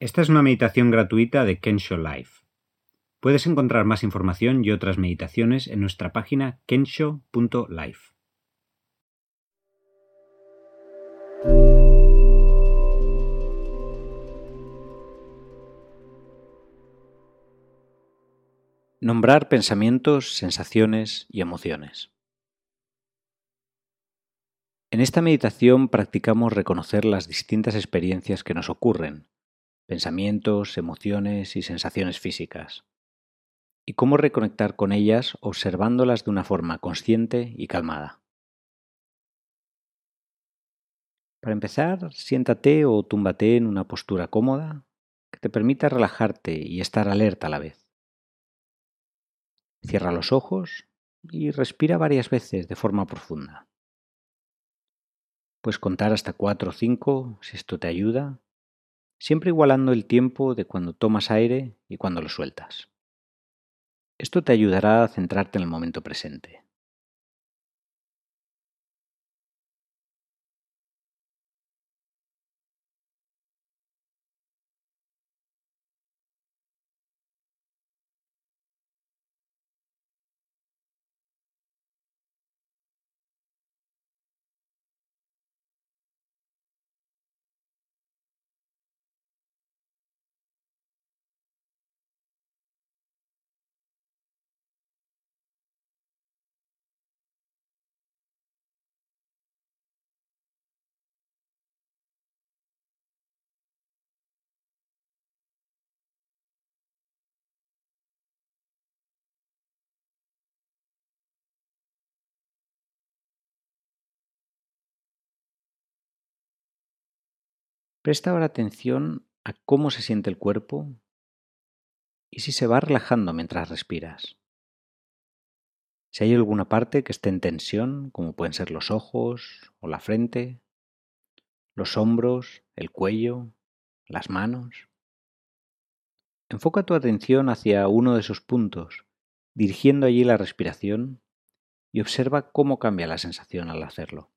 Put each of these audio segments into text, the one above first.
Esta es una meditación gratuita de Kensho Life. Puedes encontrar más información y otras meditaciones en nuestra página kensho.life. Nombrar pensamientos, sensaciones y emociones. En esta meditación practicamos reconocer las distintas experiencias que nos ocurren, pensamientos, emociones y sensaciones físicas, y cómo reconectar con ellas observándolas de una forma consciente y calmada. Para empezar, siéntate o túmbate en una postura cómoda que te permita relajarte y estar alerta a la vez. Cierra los ojos y respira varias veces de forma profunda. Puedes contar hasta 4 o 5 si esto te ayuda, siempre igualando el tiempo de cuando tomas aire y cuando lo sueltas. Esto te ayudará a centrarte en el momento presente. Presta ahora atención a cómo se siente el cuerpo y si se va relajando mientras respiras. Si hay alguna parte que esté en tensión, como pueden ser los ojos o la frente, los hombros, el cuello, las manos. Enfoca tu atención hacia uno de esos puntos, dirigiendo allí la respiración y observa cómo cambia la sensación al hacerlo.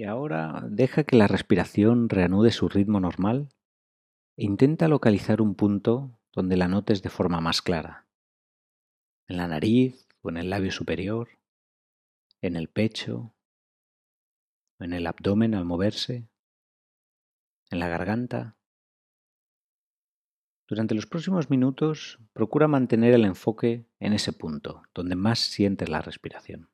Y ahora deja que la respiración reanude su ritmo normal e intenta localizar un punto donde la notes de forma más clara. En la nariz o en el labio superior, en el pecho, en el abdomen al moverse, en la garganta. Durante los próximos minutos procura mantener el enfoque en ese punto, donde más sientes la respiración.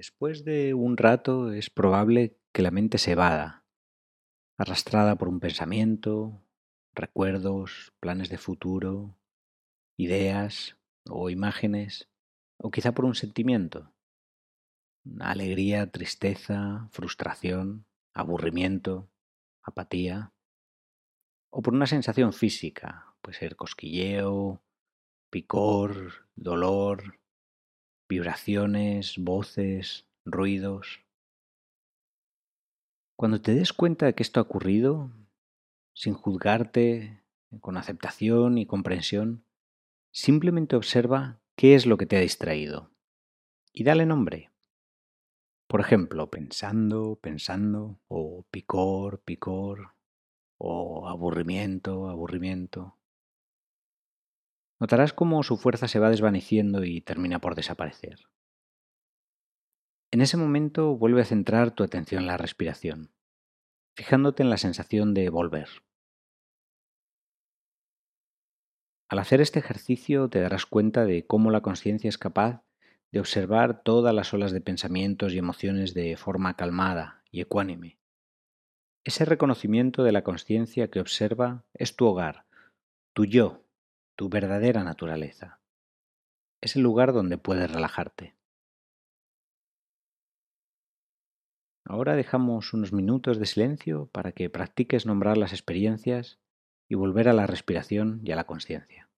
Después de un rato es probable que la mente se vada, arrastrada por un pensamiento, recuerdos, planes de futuro, ideas o imágenes, o quizá por un sentimiento, alegría, tristeza, frustración, aburrimiento, apatía, o por una sensación física, puede ser cosquilleo, picor, dolor, vibraciones, voces, ruidos. Cuando te des cuenta de que esto ha ocurrido, sin juzgarte, con aceptación y comprensión, simplemente observa qué es lo que te ha distraído y dale nombre. Por ejemplo, pensando, pensando, o picor, picor, o aburrimiento, aburrimiento. Notarás cómo su fuerza se va desvaneciendo y termina por desaparecer. En ese momento vuelve a centrar tu atención en la respiración, fijándote en la sensación de volver. Al hacer este ejercicio te darás cuenta de cómo la conciencia es capaz de observar todas las olas de pensamientos y emociones de forma calmada y ecuánime. Ese reconocimiento de la conciencia que observa es tu hogar, tu yo, tu verdadera naturaleza. Es el lugar donde puedes relajarte. Ahora dejamos unos minutos de silencio para que practiques nombrar las experiencias y volver a la respiración y a la conciencia.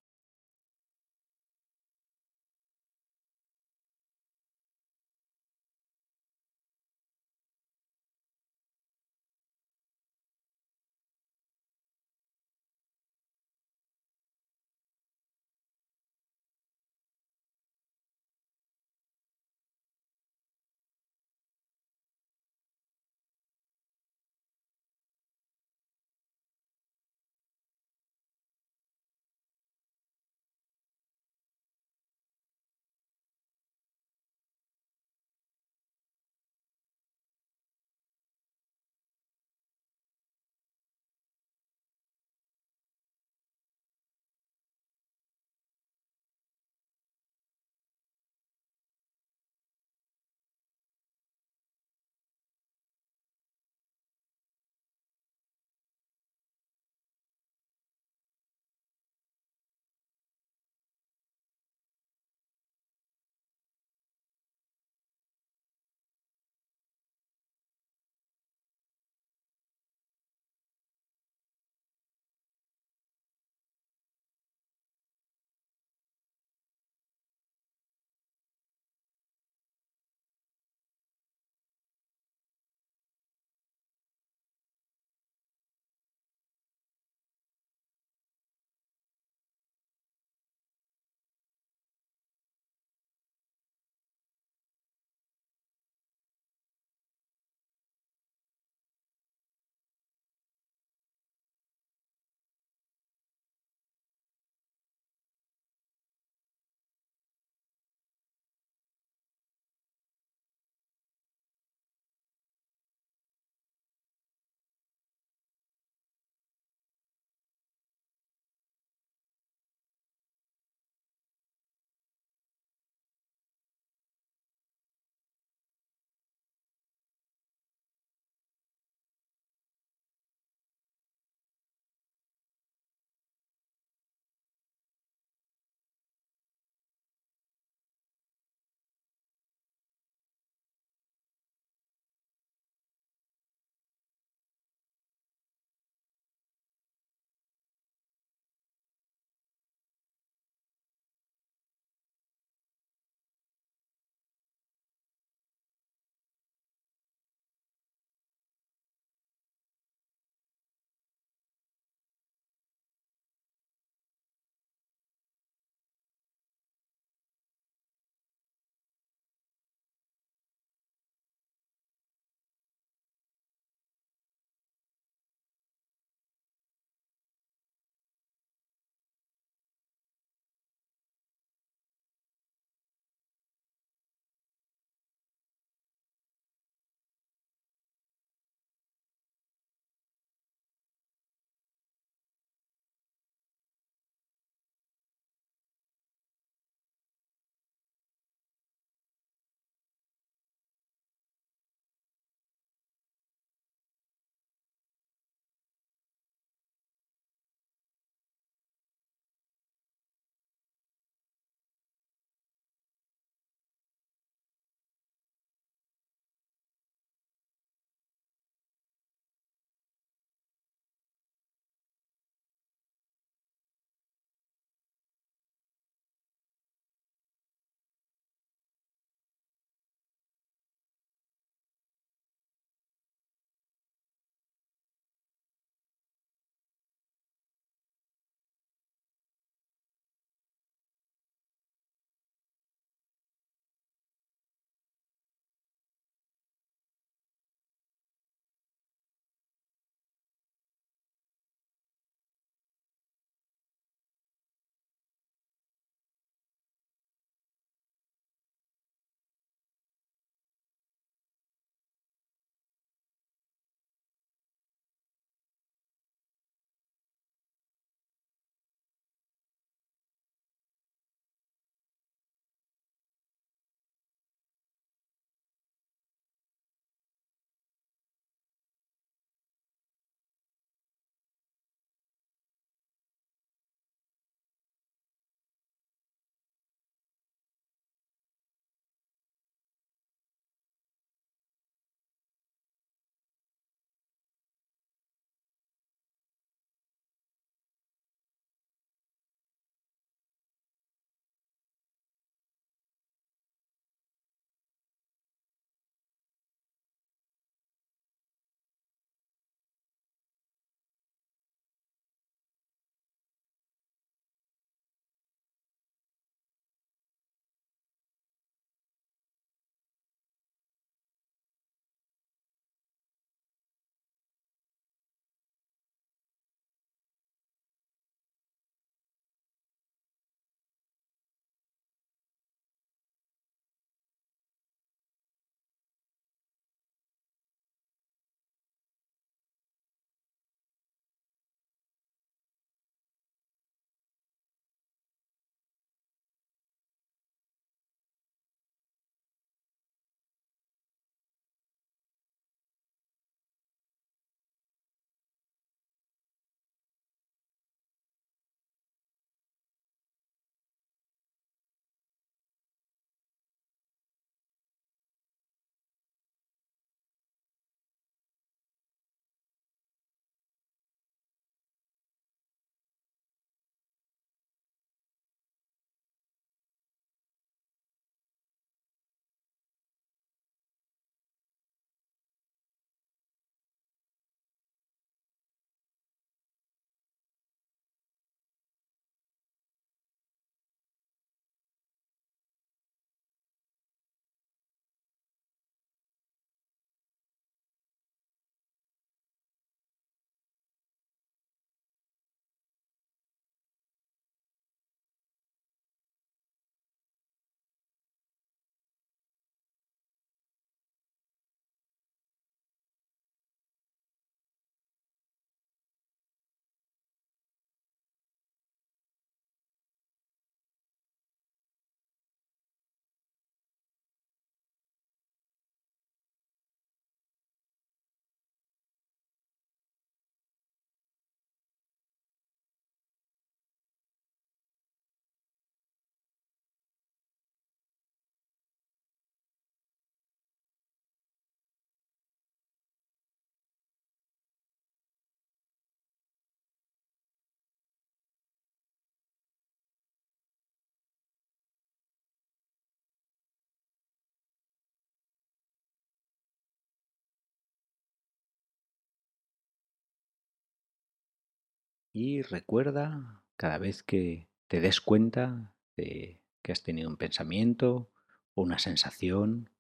Y recuerda cada vez que te des cuenta de que has tenido un pensamiento una sensación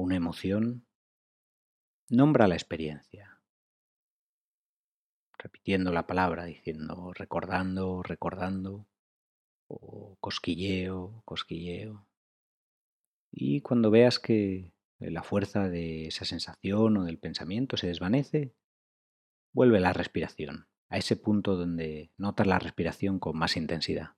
una emoción, nombra la experiencia, repitiendo la palabra, diciendo recordando, recordando, o cosquilleo, cosquilleo. Y cuando veas que la fuerza de esa sensación o del pensamiento se desvanece, vuelve la respiración, a ese punto donde notas la respiración con más intensidad.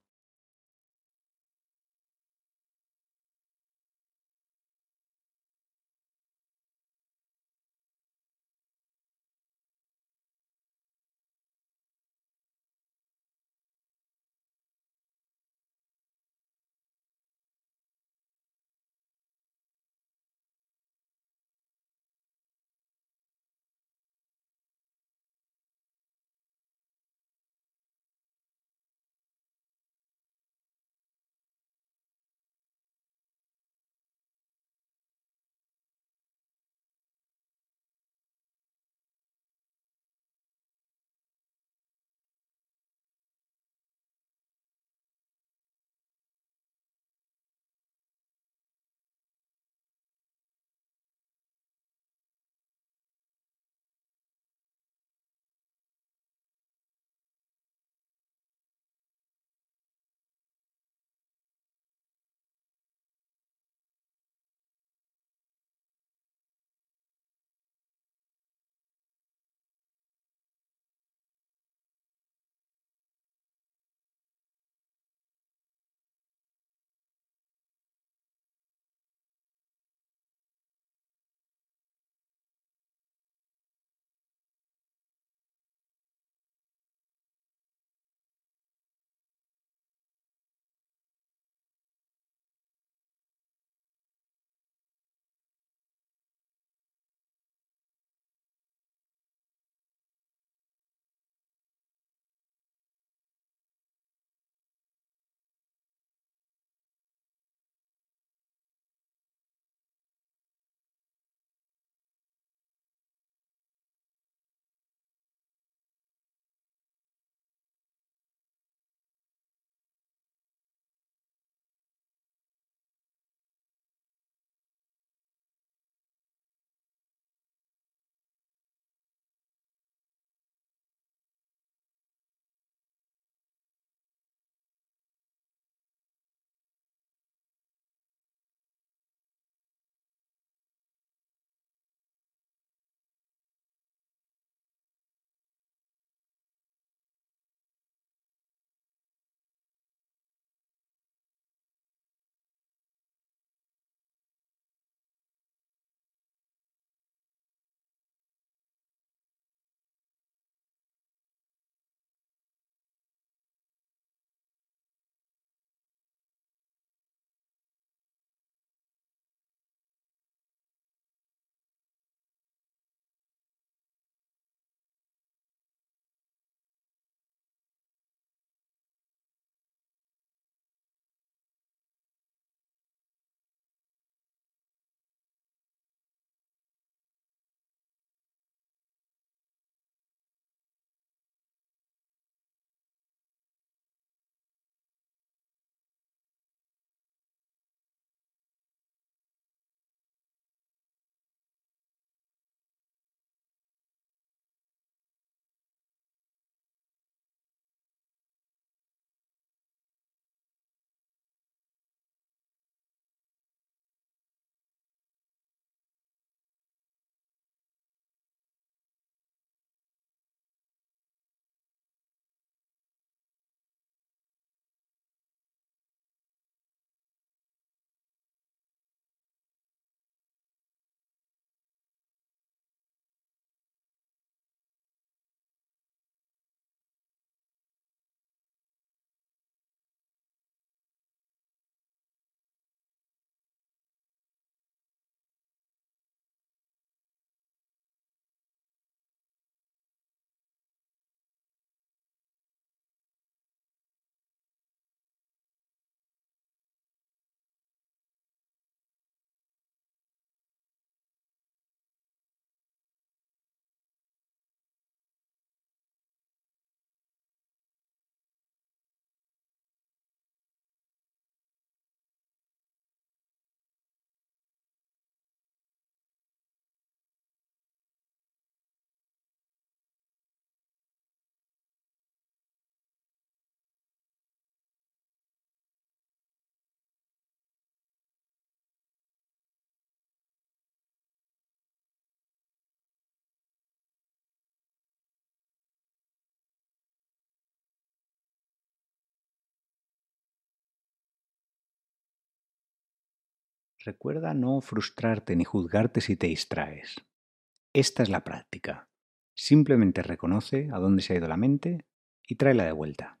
Recuerda no frustrarte ni juzgarte si te distraes. Esta es la práctica. Simplemente reconoce a dónde se ha ido la mente y tráela de vuelta.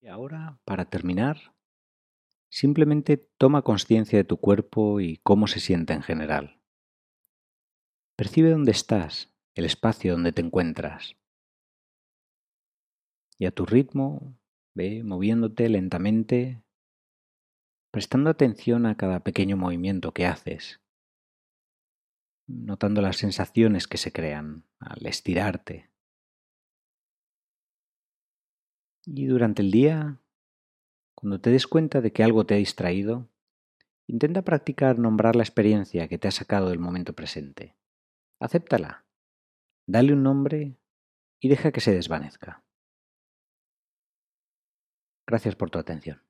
Y ahora, para terminar, simplemente toma conciencia de tu cuerpo y cómo se siente en general. Percibe dónde estás, el espacio donde te encuentras. Y a tu ritmo, Ve moviéndote lentamente, prestando atención a cada pequeño movimiento que haces, notando las sensaciones que se crean al estirarte. Y durante el día, cuando te des cuenta de que algo te ha distraído, intenta practicar nombrar la experiencia que te ha sacado del momento presente. Acéptala, dale un nombre y deja que se desvanezca. Gracias por tu atención.